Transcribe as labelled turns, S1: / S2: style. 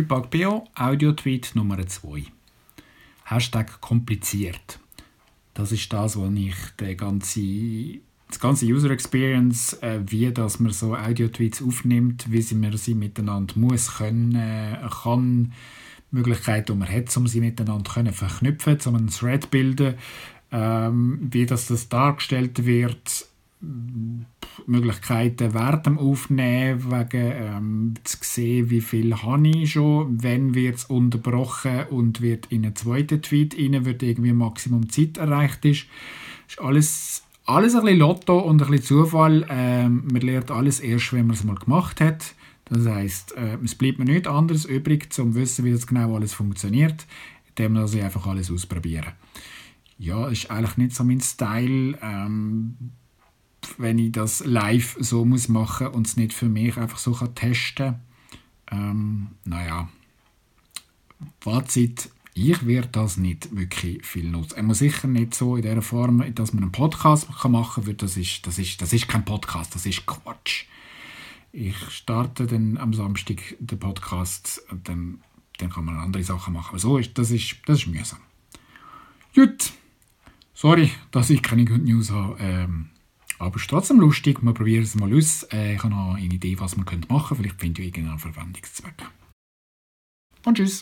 S1: Hypagbeo, Audio-Tweet Nummer 2. Hashtag kompliziert. Das ist das, was ich den ganze, das ganze User Experience, äh, wie dass man so Audio-Tweets aufnimmt, wie man sie miteinander muss, können, äh, kann, Möglichkeiten, die man hat, um sie miteinander können verknüpfen, um einen Thread bilden, ähm, wie das, das dargestellt wird, Möglichkeiten während dem Aufnehmen, wegen ähm, zu sehen, wie viel habe ich schon, wenn wird es unterbrochen und wird in einen zweiten Tweet rein, wird irgendwie Maximum Zeit erreicht ist. ist alles, alles ein bisschen Lotto und ein bisschen Zufall. Ähm, man lernt alles erst, wenn man es mal gemacht hat. Das heißt, äh, es bleibt mir nichts anderes übrig, um zu wissen, wie das genau alles funktioniert, indem man also einfach alles ausprobieren. Ja, ist eigentlich nicht so mein Style. Ähm, wenn ich das live so muss machen und es nicht für mich einfach so kann testen ähm, naja, Fazit, ich werde das nicht wirklich viel nutzen. Er muss sicher nicht so in der Form, dass man einen Podcast machen kann, das ist, das, ist, das ist kein Podcast, das ist Quatsch. Ich starte dann am Samstag den Podcast und dann, dann kann man andere Sachen machen. Aber so ist, das, ist, das ist mühsam. Gut, sorry, dass ich keine Good News habe. Ähm, aber es ist trotzdem lustig, wir probieren es mal aus. Äh, ich habe noch eine Idee, was man machen könnte. Vielleicht finde ich irgendeinen Verwendungszweck. Und tschüss.